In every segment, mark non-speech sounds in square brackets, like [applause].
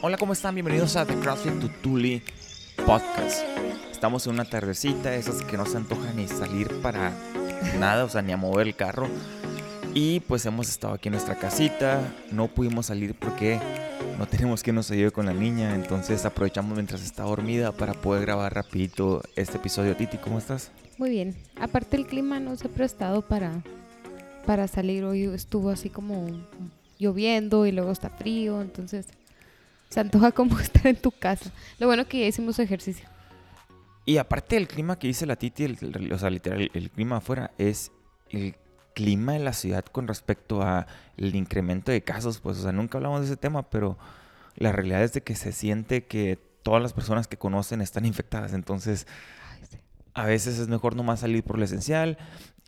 Hola, ¿cómo están? Bienvenidos a The CrossFit Tutuli Podcast. Estamos en una tardecita, esas que no se antojan ni salir para nada, o sea, ni a mover el carro. Y pues hemos estado aquí en nuestra casita, no pudimos salir porque no tenemos quien nos ayude con la niña, entonces aprovechamos mientras está dormida para poder grabar rapidito este episodio. Titi, ¿cómo estás? Muy bien. Aparte el clima no se ha prestado para, para salir. Hoy estuvo así como lloviendo y luego está frío, entonces se antoja como [laughs] estar en tu casa. Lo bueno que ya hicimos ejercicio. Y aparte del clima que dice la Titi, el, el- o sea, literal, el clima afuera es el clima de la ciudad con respecto a el incremento de casos, pues, o sea, nunca hablamos de ese tema, pero la realidad es de que se siente que todas las personas que conocen están infectadas, entonces a veces es mejor nomás salir por lo esencial,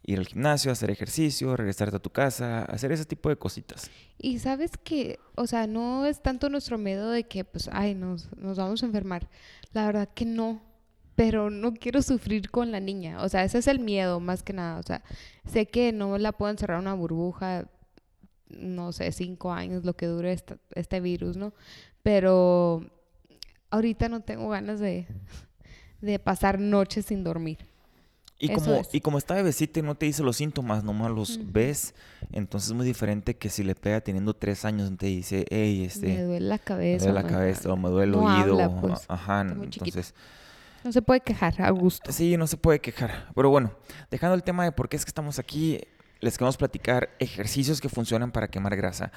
ir al gimnasio, hacer ejercicio, regresarte a tu casa, hacer ese tipo de cositas. Y sabes que, o sea, no es tanto nuestro miedo de que, pues, ay, nos, nos vamos a enfermar. La verdad que no. Pero no quiero sufrir con la niña. O sea, ese es el miedo más que nada. O sea, sé que no la puedo encerrar en una burbuja, no sé, cinco años, lo que dure esta- este virus, ¿no? Pero ahorita no tengo ganas de, de pasar noches sin dormir. Y Eso como, es. y como está bebecita y no te dice los síntomas, nomás los ves, entonces es muy diferente que si le pega teniendo tres años y te dice, hey, me este, duele la me cabeza. duele la cabeza o me duele el No oído. habla, pues, Ajá, entonces, No se puede quejar, a gusto. sí, no se puede quejar. Pero bueno, dejando el tema de por qué es que estamos aquí, les queremos platicar ejercicios que funcionan para quemar grasa.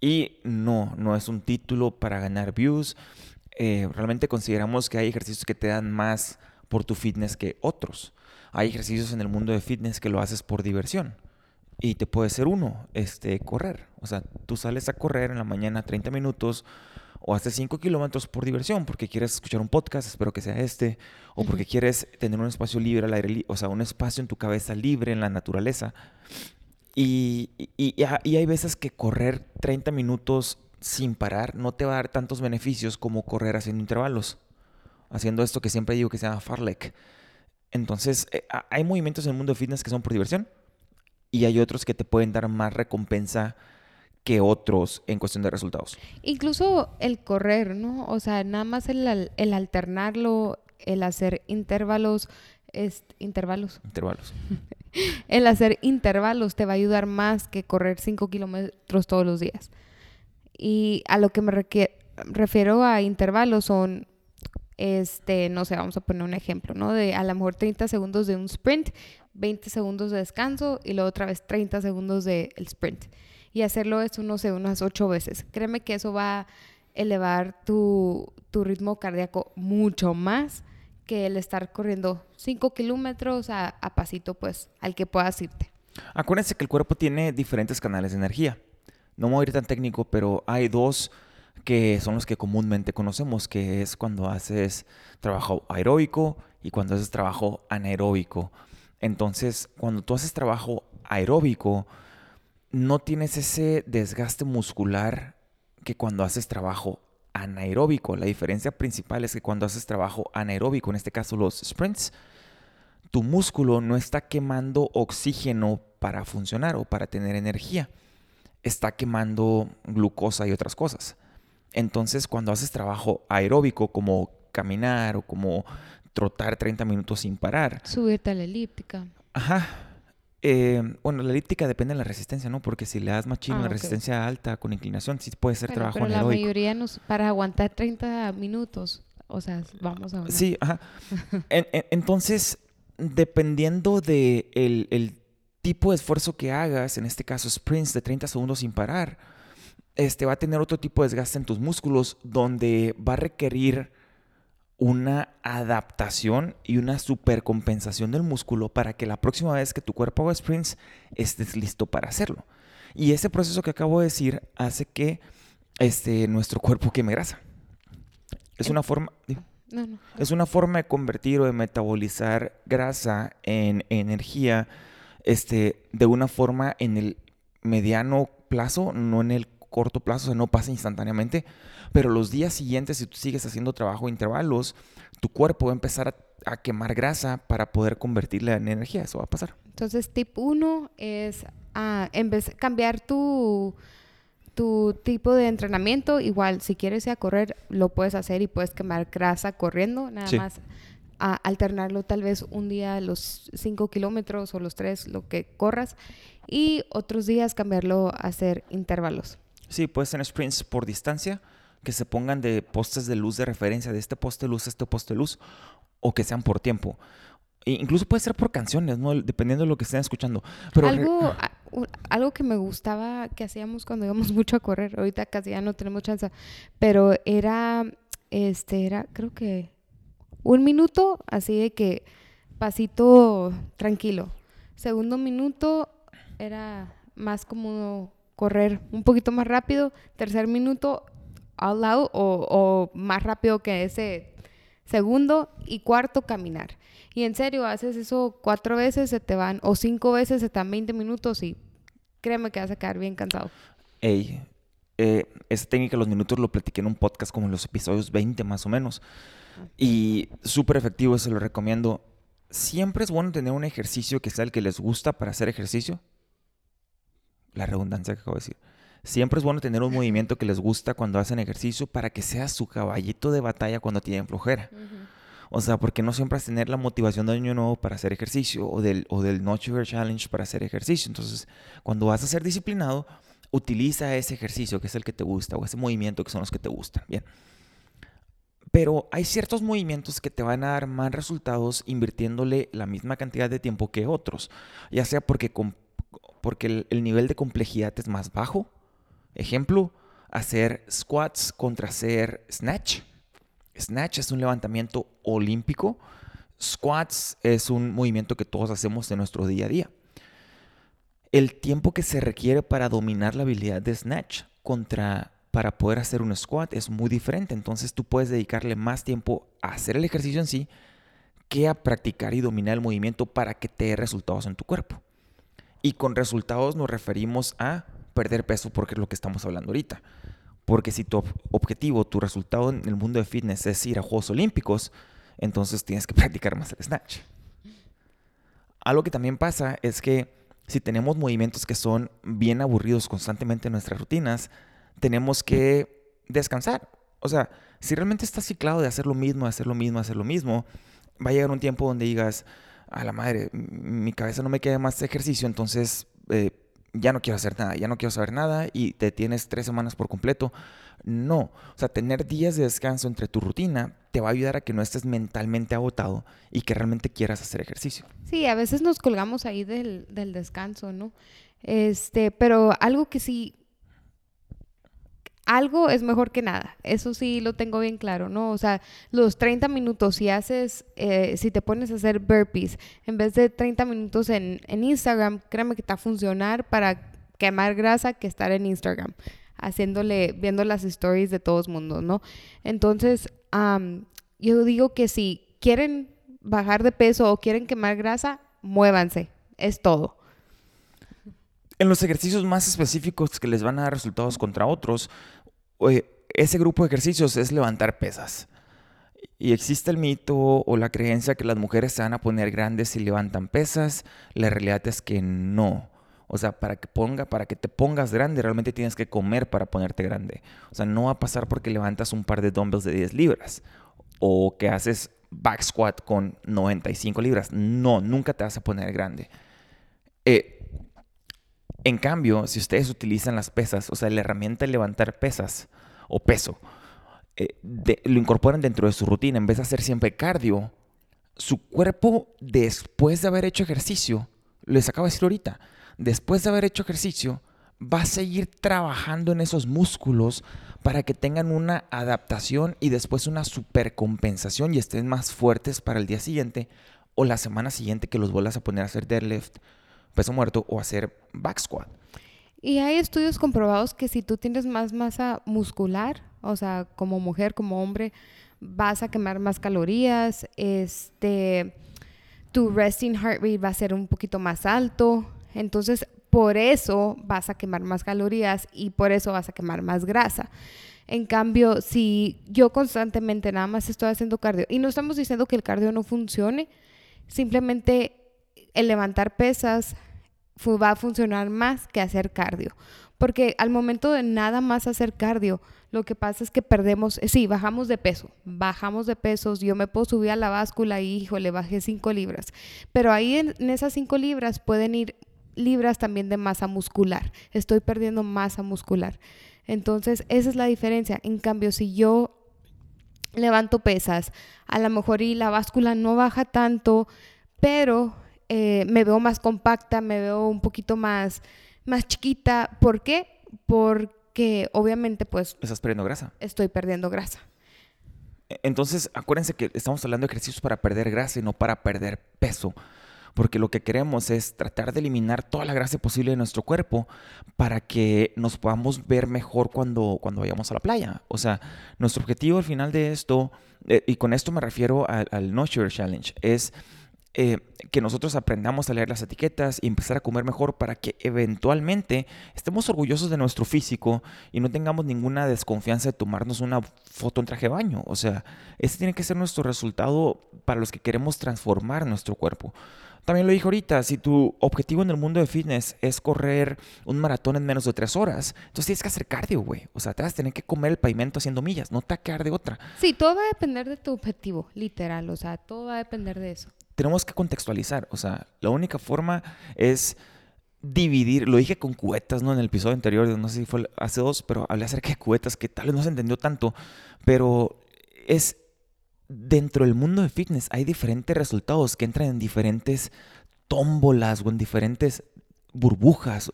Y no, no es un título para ganar views. Eh, realmente consideramos que hay ejercicios que te dan más por tu fitness que otros. Hay ejercicios en el mundo de fitness que lo haces por diversión. Y te puede ser uno, este, correr. O sea, tú sales a correr en la mañana 30 minutos o haces 5 kilómetros por diversión, porque quieres escuchar un podcast, espero que sea este, o porque quieres tener un espacio libre al aire, li- o sea, un espacio en tu cabeza libre en la naturaleza. Y, y, y y hay veces que correr 30 minutos sin parar no te va a dar tantos beneficios como correr haciendo intervalos. Haciendo esto que siempre digo que se llama farlek. Entonces, eh, ha- hay movimientos en el mundo de fitness que son por diversión y hay otros que te pueden dar más recompensa que otros en cuestión de resultados. Incluso el correr, ¿no? O sea, nada más el, al- el alternarlo, el hacer intervalos, intervalos, Intervalos. [laughs] el hacer intervalos te va a ayudar más que correr 5 kilómetros todos los días. Y a lo que me refiero a intervalos son, este, no sé, vamos a poner un ejemplo, ¿no? De a lo mejor 30 segundos de un sprint, 20 segundos de descanso y luego otra vez 30 segundos del sprint. Y hacerlo eso, no sé, unas 8 veces. Créeme que eso va a elevar tu, tu ritmo cardíaco mucho más que el estar corriendo 5 kilómetros a, a pasito, pues, al que puedas irte. Acuérdense que el cuerpo tiene diferentes canales de energía. No me voy a ir tan técnico, pero hay dos que son los que comúnmente conocemos, que es cuando haces trabajo aeróbico y cuando haces trabajo anaeróbico. Entonces, cuando tú haces trabajo aeróbico, no tienes ese desgaste muscular que cuando haces trabajo anaeróbico. La diferencia principal es que cuando haces trabajo anaeróbico, en este caso los sprints, tu músculo no está quemando oxígeno para funcionar o para tener energía. Está quemando glucosa y otras cosas. Entonces, cuando haces trabajo aeróbico como caminar o como trotar 30 minutos sin parar, Subirte a la elíptica. Ajá. Eh, bueno, la elíptica depende de la resistencia, ¿no? Porque si le das machino Ah, la resistencia alta con inclinación, sí puede ser Bueno, trabajo pero la anaeróbico. mayoría nos, para aguantar 30 minutos, o sea, vamos a hablar. Sí, ajá. [laughs] En- en- entonces, dependiendo de el, el tipo de esfuerzo que hagas, en este caso sprints de 30 segundos sin parar, este va a tener otro tipo de desgaste en tus músculos donde va a requerir una adaptación y una supercompensación del músculo para que la próxima vez que tu cuerpo haga sprints estés listo para hacerlo. Y ese proceso que acabo de decir hace que este, nuestro cuerpo queme grasa. Es una forma... No, no. Es una forma de convertir o de metabolizar grasa en energía este, de una forma en el mediano plazo, no en el corto plazo, o sea, no pasa instantáneamente, pero los días siguientes, si tú sigues haciendo trabajo intervalos, tu cuerpo va a empezar a, a quemar grasa para poder convertirla en energía, eso va a pasar. Entonces, tip 1 es ah, en vez cambiar tu, tu tipo de entrenamiento, igual, si quieres ir a correr, lo puedes hacer y puedes quemar grasa corriendo, nada Sí. más a alternarlo tal vez un día los 5 kilómetros o los 3, lo que corras, y otros días cambiarlo a hacer intervalos. Sí, puedes tener sprints por distancia que se pongan de postes de luz de referencia, de este poste de luz a este poste de luz, o que sean por tiempo. E incluso puede ser por canciones, ¿no? Dependiendo de lo que estén escuchando. Pero algo, algo que me gustaba que hacíamos cuando íbamos [laughs] mucho a correr, ahorita casi ya no tenemos chance, pero era, este, era, creo que un minuto, así de que pasito tranquilo. Segundo minuto era más como correr un poquito más rápido. Tercer minuto, all out o, o más rápido que ese segundo. Y cuarto, caminar. Y en serio, haces eso cuatro veces, se te van, o cinco veces, se te dan 20 minutos y créeme que vas a quedar bien cansado. Ey, eh, esa técnica de los minutos lo platiqué en un podcast como en los episodios 20 más o menos. Y súper efectivo, se lo recomiendo. Siempre es bueno tener un ejercicio que sea el que les gusta para hacer ejercicio. La redundancia que acabo de decir. Siempre es bueno tener un movimiento que les gusta cuando hacen ejercicio para que sea su caballito de batalla cuando tienen flojera. O sea, porque no siempre vas a tener la motivación de año nuevo para hacer ejercicio o del, o del No Sugar Challenge para hacer ejercicio. Entonces, cuando vas a ser disciplinado, utiliza ese ejercicio que es el que te gusta o ese movimiento que son los que te gustan. Bien. Pero hay ciertos movimientos que te van a dar más resultados invirtiéndole la misma cantidad de tiempo que otros. Ya sea porque, porque el, el nivel de complejidad es más bajo. Ejemplo, hacer squats contra hacer snatch. Snatch es un levantamiento olímpico. Squats es un movimiento que todos hacemos en nuestro día a día. El tiempo que se requiere para dominar la habilidad de snatch contra para poder hacer un squat es muy diferente. Entonces tú puedes dedicarle más tiempo a hacer el ejercicio en sí que a practicar y dominar el movimiento para que te dé resultados en tu cuerpo. Y con resultados nos referimos a perder peso porque es lo que estamos hablando ahorita. Porque si tu ob- objetivo, tu resultado en el mundo de fitness es ir a Juegos Olímpicos, entonces tienes que [laughs] practicar más el snatch. Algo que también pasa es que si tenemos movimientos que son bien aburridos constantemente en nuestras rutinas, tenemos que descansar. O sea, si realmente estás ciclado de hacer lo mismo, hacer lo mismo, hacer lo mismo, va a llegar un tiempo donde digas, a la madre, mi cabeza no me queda más ejercicio, entonces eh, ya no quiero hacer nada, ya no quiero saber nada y te tienes tres semanas por completo. No, o sea, tener días de descanso entre tu rutina te va a ayudar a que no estés mentalmente agotado y que realmente quieras hacer ejercicio. Sí, a veces nos colgamos ahí del, del descanso, ¿no? Este, pero algo que sí, algo es mejor que nada, eso sí lo tengo bien claro, ¿no? O sea, los 30 minutos, si haces, eh, si te pones a hacer burpees, en vez de 30 minutos en, en Instagram, créeme que te va a funcionar para quemar grasa que estar en Instagram, haciéndole, viendo las stories de todos mundos, ¿no? Entonces, am, yo digo que si quieren bajar de peso o quieren quemar grasa, muévanse, es todo. En los ejercicios más específicos que les van a dar resultados contra otros, ese grupo de ejercicios es levantar pesas. Y existe el mito o la creencia que las mujeres se van a poner grandes si levantan pesas. La realidad es que no. O sea, para que, ponga, para que te pongas grande, realmente tienes que comer para ponerte grande. O sea, no va a pasar porque levantas un par de dumbbells de 10 libras o que haces back squat con 95 libras. No, nunca te vas a poner grande. Eh, en cambio, si ustedes utilizan las pesas, o sea, la herramienta de levantar pesas o peso, eh, lo incorporan dentro de su rutina, en vez de hacer siempre cardio, su cuerpo, después de haber hecho ejercicio, les acabo de decir ahorita, después de haber hecho ejercicio, va a seguir trabajando en esos músculos para que tengan una adaptación y después una supercompensación y estén más fuertes para el día siguiente o la semana siguiente que los vuelvas a poner a hacer deadlift, peso muerto o hacer back squat. Y hay estudios comprobados que si tú tienes más masa muscular, o sea, como mujer, como hombre, vas a quemar más calorías, este, tu resting heart rate va a ser un poquito más alto, entonces por eso vas a quemar más calorías y por eso vas a quemar más grasa. En cambio, si yo constantemente nada más estoy haciendo cardio, y no estamos diciendo que el cardio no funcione, simplemente el levantar pesas va a funcionar más que hacer cardio. Porque al momento de nada más hacer cardio, lo que pasa es que perdemos, eh, sí, bajamos de peso, bajamos de pesos, yo me puedo subir a la báscula y, híjole, bajé 5 libras, pero ahí en, en esas 5 libras pueden ir libras también de masa muscular, estoy perdiendo masa muscular. Entonces, esa es la diferencia. En cambio, si yo levanto pesas, a lo mejor y la báscula no baja tanto, pero eh, me veo más compacta, me veo un poquito más, más chiquita. ¿Por qué? Porque obviamente pues... Estás perdiendo grasa. Estoy perdiendo grasa. E-, entonces, acuérdense que estamos hablando de ejercicios para perder grasa y no para perder peso porque lo que queremos es tratar de eliminar toda la grasa posible de nuestro cuerpo para que nos podamos ver mejor cuando, cuando vayamos a la playa. O sea, nuestro objetivo al final de esto, eh, y con esto me refiero al, al No Sugar Challenge, es eh, que nosotros aprendamos a leer las etiquetas y empezar a comer mejor para que eventualmente estemos orgullosos de nuestro físico y no tengamos ninguna desconfianza de tomarnos una foto en traje de baño. O sea, ese tiene que ser nuestro resultado para los que queremos transformar nuestro cuerpo. También lo dije ahorita, si tu objetivo en el mundo de fitness es correr un maratón en menos de tres horas, entonces tienes que hacer cardio, güey. O sea, te vas a tener que comer el pavimento haciendo millas, no te de otra. Sí, todo va a depender de tu objetivo, literal. O sea, todo va a depender de eso. Tenemos que contextualizar. O sea, la única forma es dividir, lo dije con cubetas, ¿no? En el episodio anterior, no sé si fue hace dos, pero hablé acerca de cubetas que tal vez no se entendió tanto, pero es dentro del mundo de fitness hay diferentes resultados que entran en diferentes tómbolas o en diferentes burbujas,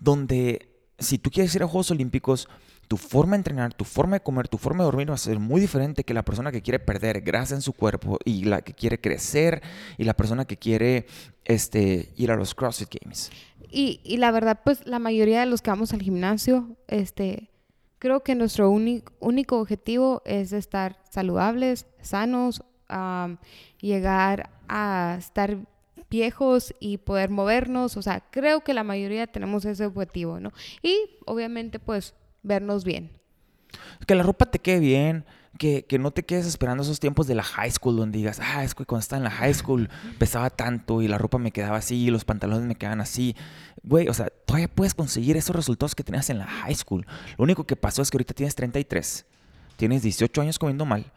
donde si tú quieres ir a Juegos Olímpicos, tu forma de entrenar, tu forma de comer, tu forma de dormir va a ser muy diferente que la persona que quiere perder grasa en su cuerpo y la que quiere crecer y la persona que quiere este, ir a los CrossFit Games. Y, y la verdad, pues la mayoría de los que vamos al gimnasio, este, creo que nuestro único objetivo es estar saludables, sanos, llegar a estar viejos y poder movernos. O sea, creo que la mayoría tenemos ese objetivo, ¿no? Y obviamente, pues, vernos bien. Que la ropa te quede bien, que, no te quedes esperando esos tiempos de la high school donde digas, ah, es que cuando estaba en la high school pesaba tanto y la ropa me quedaba así y los pantalones me quedaban así. Güey, o sea, todavía puedes conseguir esos resultados que tenías en la high school. Lo único que pasó es que ahorita tienes 33, tienes 18 años comiendo mal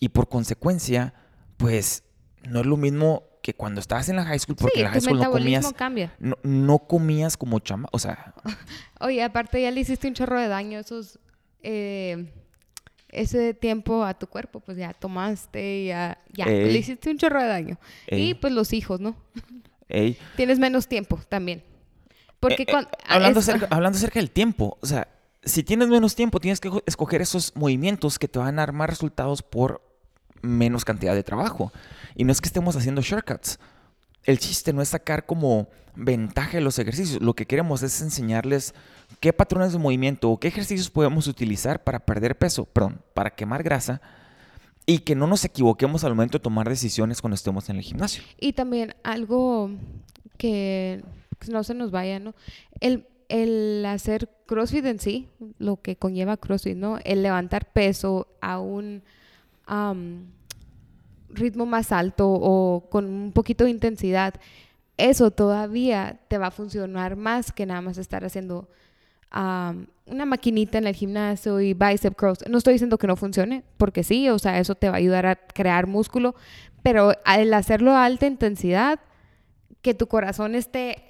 y por consecuencia, pues no es lo mismo que cuando estabas en la high school, porque en la high school no comías. Cambia. No, no, comías como chama, o sea. [laughs] Oye, aparte ya le hiciste un chorro de daño esos eh, ese tiempo a tu cuerpo, pues ya tomaste, ya, ya le hiciste un chorro de daño. Y pues los hijos, ¿no? Tienes menos tiempo también. Porque eh, eh, hablando, acerca, hablando acerca del tiempo, o sea, si tienes menos tiempo, tienes que escoger esos movimientos que te van a dar más resultados por menos cantidad de trabajo. Y no es que estemos haciendo shortcuts. El chiste no es sacar como ventaja de los ejercicios. Lo que queremos es enseñarles qué patrones de movimiento o qué ejercicios podemos utilizar para perder peso, perdón, para quemar grasa y que no nos equivoquemos al momento de tomar decisiones cuando estemos en el gimnasio. Y también algo que no se nos vaya, ¿no? El, el hacer CrossFit en sí, lo que conlleva CrossFit, ¿no? El levantar peso a un ritmo más alto o con un poquito de intensidad, eso todavía te va a funcionar más que nada más estar haciendo una maquinita en el gimnasio y bicep curls. No estoy diciendo que no funcione, porque sí, o sea, eso te va a ayudar a crear músculo, pero al hacerlo a alta intensidad, que tu corazón esté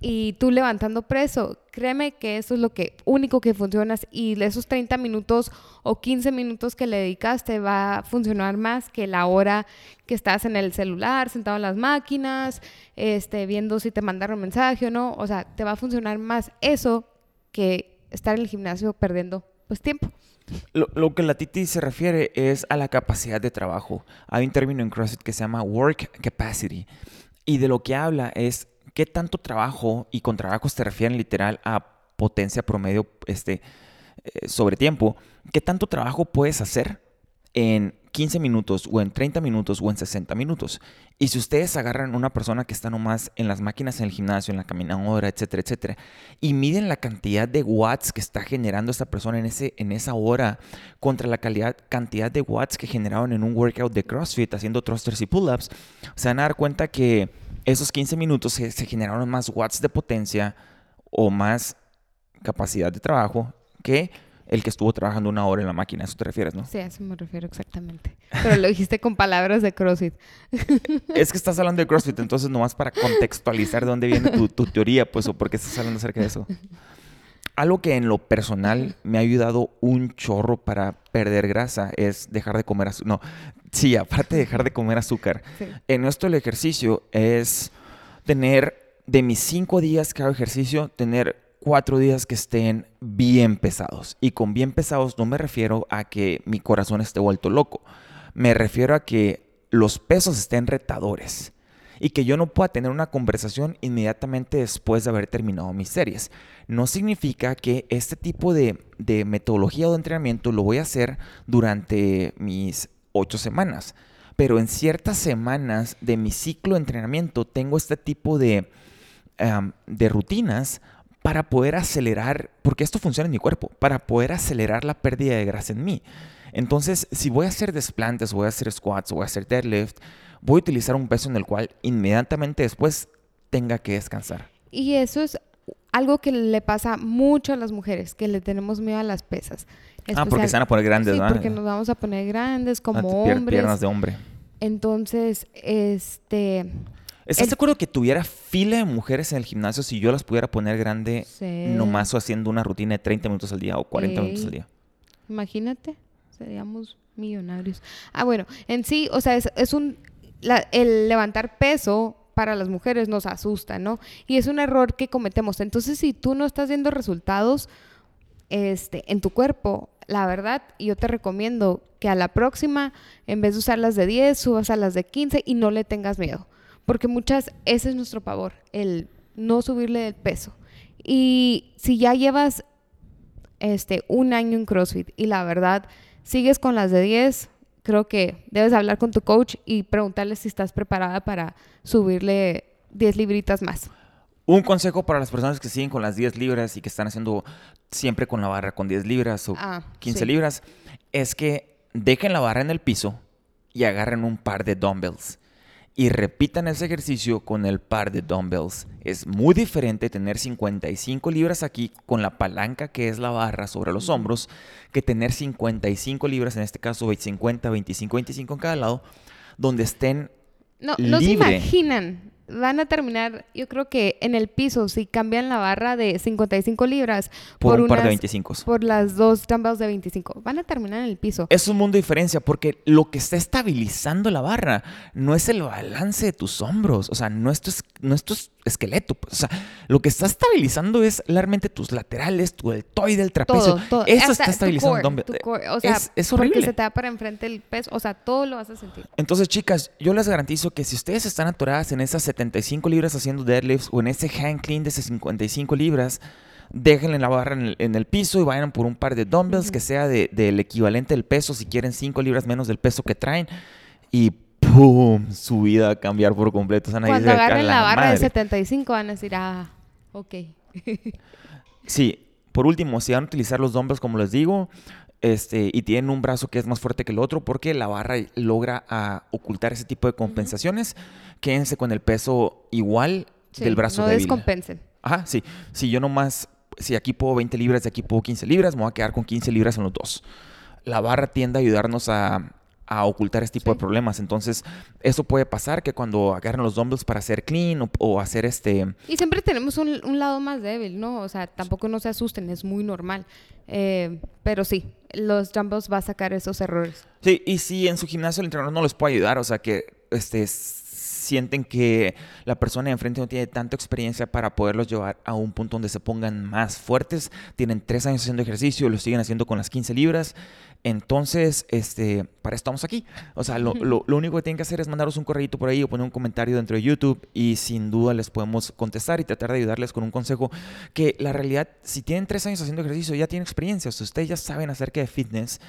y tú levantando preso, créeme que eso es lo que único que funciona y esos 30 minutos o 15 minutos que le dedicaste va a funcionar más que la hora que estás en el celular, sentado en las máquinas, este, viendo si te mandaron mensaje o no, o sea, te va a funcionar más eso que estar en el gimnasio perdiendo pues tiempo. Lo, lo, que la Titi se refiere es a la capacidad de trabajo. Hay un término en CrossFit que se llama work capacity y de lo que habla es qué tanto trabajo, y con trabajo te refieren literal a potencia promedio este, eh, sobre tiempo, qué tanto trabajo puedes hacer en 15 minutos o en 30 minutos o en 60 minutos. Y si ustedes agarran una persona que está nomás en las máquinas en el gimnasio, en la caminadora, etcétera, etcétera, y miden la cantidad de watts que está generando esta persona en, ese, en esa hora contra la calidad, cantidad de watts que generaron en un workout de CrossFit haciendo thrusters y pull-ups, se van a dar cuenta que esos 15 minutos se, generaron más watts de potencia o más capacidad de trabajo que el que estuvo trabajando una hora en la máquina. A eso te refieres, ¿no? Sí, a eso me refiero exactamente. Pero lo dijiste con palabras de CrossFit. [laughs] es que estás hablando de CrossFit, entonces nomás para contextualizar de dónde viene tu, tu teoría, pues, o por qué estás hablando acerca de eso. Algo que en lo personal me ha ayudado un chorro para perder grasa es dejar de comer azúcar. No, sí, aparte de dejar de comer azúcar. En esto el ejercicio es tener, de mis cinco días que hago ejercicio, tener cuatro días que estén bien pesados. Y con bien pesados no me refiero a que mi corazón esté vuelto loco. Me refiero a que los pesos estén retadores y que yo no pueda tener una conversación inmediatamente después de haber terminado mis series. No significa que este tipo de, de metodología o de entrenamiento lo voy a hacer durante mis ocho semanas. Pero en ciertas semanas de mi ciclo de entrenamiento tengo este tipo de, de rutinas para poder acelerar, porque esto funciona en mi cuerpo, para poder acelerar la pérdida de grasa en mí. Entonces, si voy a hacer desplantes, voy a hacer squats, voy a hacer deadlift, voy a utilizar un peso en el cual inmediatamente después tenga que descansar. Y eso es algo que le pasa mucho a las mujeres, que le tenemos miedo a las pesas. ah, porque se van a poner grandes, sí, porque nos vamos a poner grandes como ah, hombres. Piernas de hombre. Entonces, este ¿Estás de acuerdo que tuviera fila de mujeres en el gimnasio si yo las pudiera poner grande nomás o haciendo una rutina de 30 minutos al día o 40 minutos al día? Imagínate, seríamos millonarios. Ah, bueno, en sí, o sea, es, un... el levantar peso para las mujeres nos asusta, ¿no? Y es un error que cometemos. Entonces, si tú no estás viendo resultados este, en tu cuerpo, la verdad, yo te recomiendo que a la próxima, en vez de usar las de 10, subas a las de 15 y no le tengas miedo. Porque muchas, ese es nuestro pavor, el no subirle el peso. Y si ya llevas este, un año en CrossFit y la verdad sigues con las de 10, creo que debes hablar con tu coach y preguntarle si estás preparada para subirle 10 libritas más. Un consejo para las personas que siguen con las 10 libras y que están haciendo siempre con la barra con 10 libras o 15 ah, libras es que dejen la barra en el piso y agarren un par de dumbbells y repitan ese ejercicio con el par de dumbbells. Es muy diferente tener 55 libras aquí con la palanca que es la barra sobre los hombros que tener 55 libras, en este caso 50, 25, 25 en cada lado, donde estén no, no se imaginan van a terminar, yo creo que en el piso, si cambian la barra de 55 libras por, un par de 25. Por las dos dumbbells de 25. Van a terminar en el piso. Es un mundo de diferencia porque lo que está estabilizando la barra no es el balance de tus hombros. O sea, no es tu, no es tu esqueleto. Pues. O sea, lo que está estabilizando es realmente tus laterales, tu deltoide, el trapecio. Todo, todo. Eso está estabilizando el O sea, es, horrible. Porque se te da para enfrente el peso. O sea, todo lo vas a sentir. Entonces, chicas, yo les garantizo que si ustedes están atoradas en esas 75 libras haciendo deadlifts o en ese hand clean de esas 55 libras, déjenle la barra en el, piso y vayan por un par de dumbbells que sea del equivalente del peso, si quieren 5 libras menos del peso que traen. Y ¡pum! Su vida va a cambiar por completo. Cuando agarren la, barra de 75 van a decir, ah, ok. [laughs] sí. Por último, si van a utilizar los dumbbells, como les digo, este, y tienen un brazo que es más fuerte que el otro porque la barra logra ah, ocultar ese tipo de compensaciones, quédense con el peso igual del brazo no débil. descompensen. Ajá, sí. Si yo nomás, si aquí puedo 20 libras, de aquí puedo 15 libras, me voy a quedar con 15 libras en los dos. La barra tiende a ayudarnos a, a ocultar este tipo de problemas. Entonces, eso puede pasar que cuando agarren los dumbbells para hacer clean o, hacer este... Y siempre tenemos un, lado más débil, ¿no? O sea, tampoco no se asusten, es muy normal. Eh, pero sí, los dumbbells va a sacar esos errores. Sí, y si en su gimnasio el entrenador no les puede ayudar, o sea, que este sienten que la persona de enfrente no tiene tanta experiencia para poderlos llevar a un punto donde se pongan más fuertes. Tienen tres años haciendo ejercicio, lo siguen haciendo con las 15 libras. Entonces, este, para eso estamos aquí. O sea, lo, único que tienen que hacer es mandaros un correo por ahí o poner un comentario dentro de YouTube y sin duda les podemos contestar y tratar de ayudarles con un consejo que la realidad, si tienen tres años haciendo ejercicio, ya tienen experiencia, o sea, ustedes ya saben acerca de fitness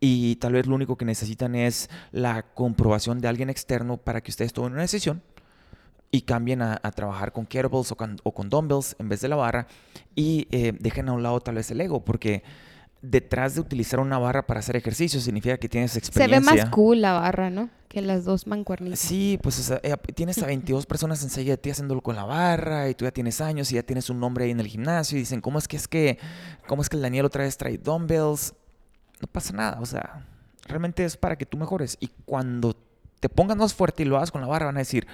y tal vez lo único que necesitan es la comprobación de alguien externo para que ustedes tomen una decisión y cambien a, trabajar con kettlebells o con, dumbbells en vez de la barra y eh, dejen a un lado tal vez el ego, porque detrás de utilizar una barra para hacer ejercicio significa que tienes experiencia. Se ve más cool la barra, ¿no? Que las dos mancuernitas. Sí, pues o sea, eh, tienes a [laughs] 22 personas enseguida de ti haciéndolo con la barra y tú ya tienes años y ya tienes un nombre ahí en el gimnasio y dicen, ¿cómo es que es que, cómo es que el Daniel otra vez trae dumbbells? No pasa nada, o sea, realmente es para que tú mejores. Y cuando te pongas más fuerte y lo hagas con la barra, van a decir,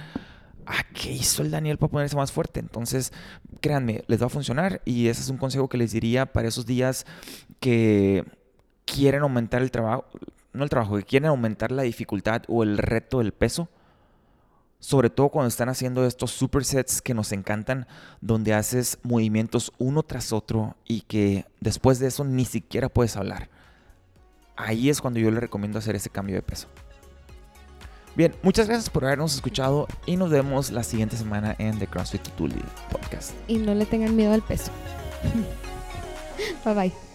ah, ¿qué hizo el Daniel para ponerse más fuerte? Entonces, créanme, les va a funcionar y ese es un consejo que les diría para esos días que quieren aumentar el trabajo, no el trabajo, que quieren aumentar la dificultad o el reto del peso. Sobre todo cuando están haciendo estos supersets que nos encantan, donde haces movimientos uno tras otro y que después de eso ni siquiera puedes hablar. Ahí es cuando yo les recomiendo hacer ese cambio de peso. Bien, muchas gracias por habernos escuchado y nos vemos la siguiente semana en The CrossFit Tutuli Podcast. Y no le tengan miedo al peso. [laughs] bye bye.